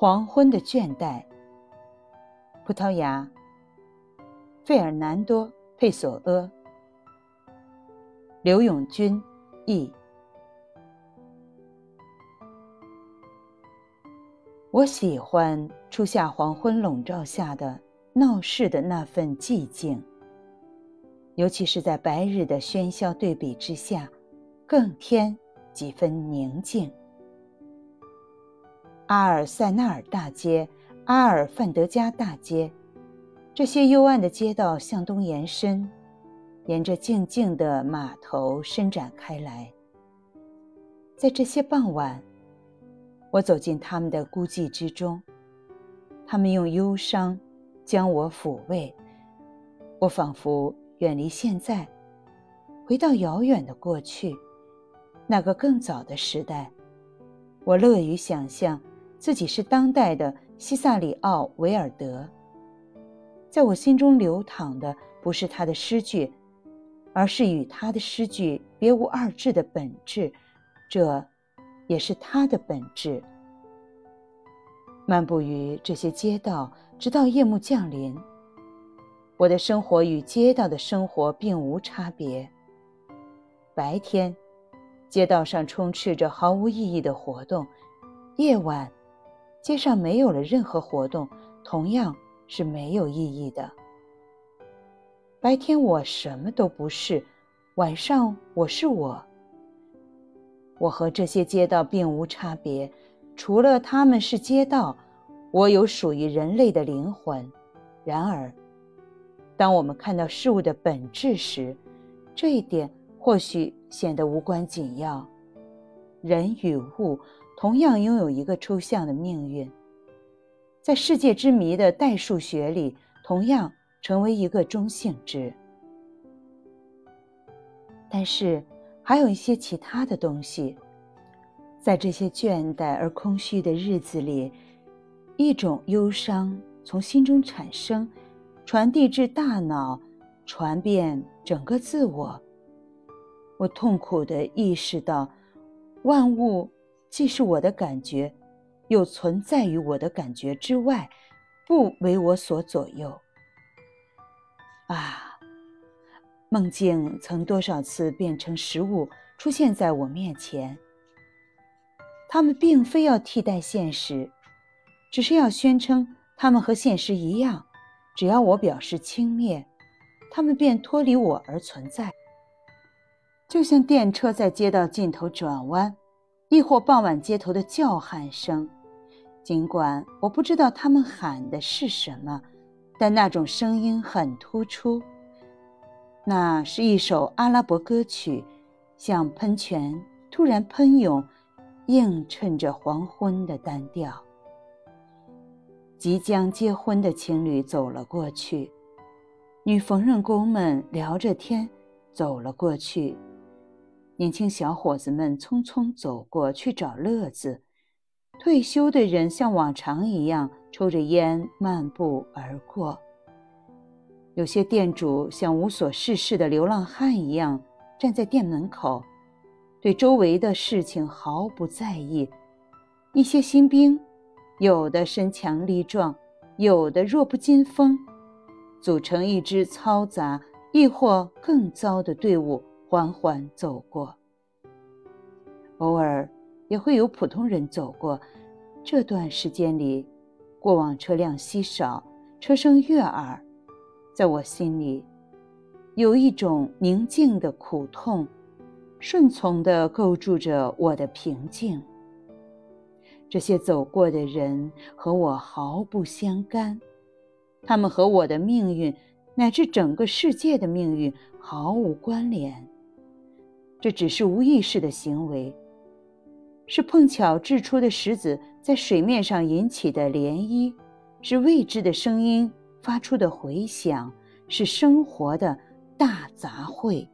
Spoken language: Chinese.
黄昏的倦怠。葡萄牙，费尔南多·佩索阿，刘永军译。我喜欢初夏黄昏笼罩下的闹市的那份寂静，尤其是在白日的喧嚣对比之下，更添几分宁静。阿尔塞纳尔大街、阿尔范德加大街，这些幽暗的街道向东延伸，沿着静静的码头伸展开来。在这些傍晚，我走进他们的孤寂之中，他们用忧伤将我抚慰，我仿佛远离现在，回到遥远的过去，那个更早的时代。我乐于想象。自己是当代的西萨里奥·维尔德，在我心中流淌的不是他的诗句，而是与他的诗句别无二致的本质，这，也是他的本质。漫步于这些街道，直到夜幕降临。我的生活与街道的生活并无差别。白天，街道上充斥着毫无意义的活动；夜晚，街上没有了任何活动，同样是没有意义的。白天我什么都不是，晚上我是我。我和这些街道并无差别，除了他们是街道，我有属于人类的灵魂。然而，当我们看到事物的本质时，这一点或许显得无关紧要。人与物。同样拥有一个抽象的命运，在世界之谜的代数学里，同样成为一个中性质。但是，还有一些其他的东西，在这些倦怠而空虚的日子里，一种忧伤从心中产生，传递至大脑，传遍整个自我。我痛苦地意识到，万物。既是我的感觉，又存在于我的感觉之外，不为我所左右。啊，梦境曾多少次变成实物出现在我面前。他们并非要替代现实，只是要宣称他们和现实一样。只要我表示轻蔑，他们便脱离我而存在。就像电车在街道尽头转弯。亦或傍晚街头的叫喊声，尽管我不知道他们喊的是什么，但那种声音很突出。那是一首阿拉伯歌曲，像喷泉突然喷涌，映衬着黄昏的单调。即将结婚的情侣走了过去，女缝纫工们聊着天走了过去。年轻小伙子们匆匆走过去找乐子，退休的人像往常一样抽着烟漫步而过。有些店主像无所事事的流浪汉一样站在店门口，对周围的事情毫不在意。一些新兵，有的身强力壮，有的弱不禁风，组成一支嘈杂亦或更糟的队伍。缓缓走过，偶尔也会有普通人走过。这段时间里，过往车辆稀少，车声悦耳。在我心里，有一种宁静的苦痛，顺从地构筑着我的平静。这些走过的人和我毫不相干，他们和我的命运乃至整个世界的命运毫无关联。这只是无意识的行为，是碰巧掷出的石子在水面上引起的涟漪，是未知的声音发出的回响，是生活的大杂烩。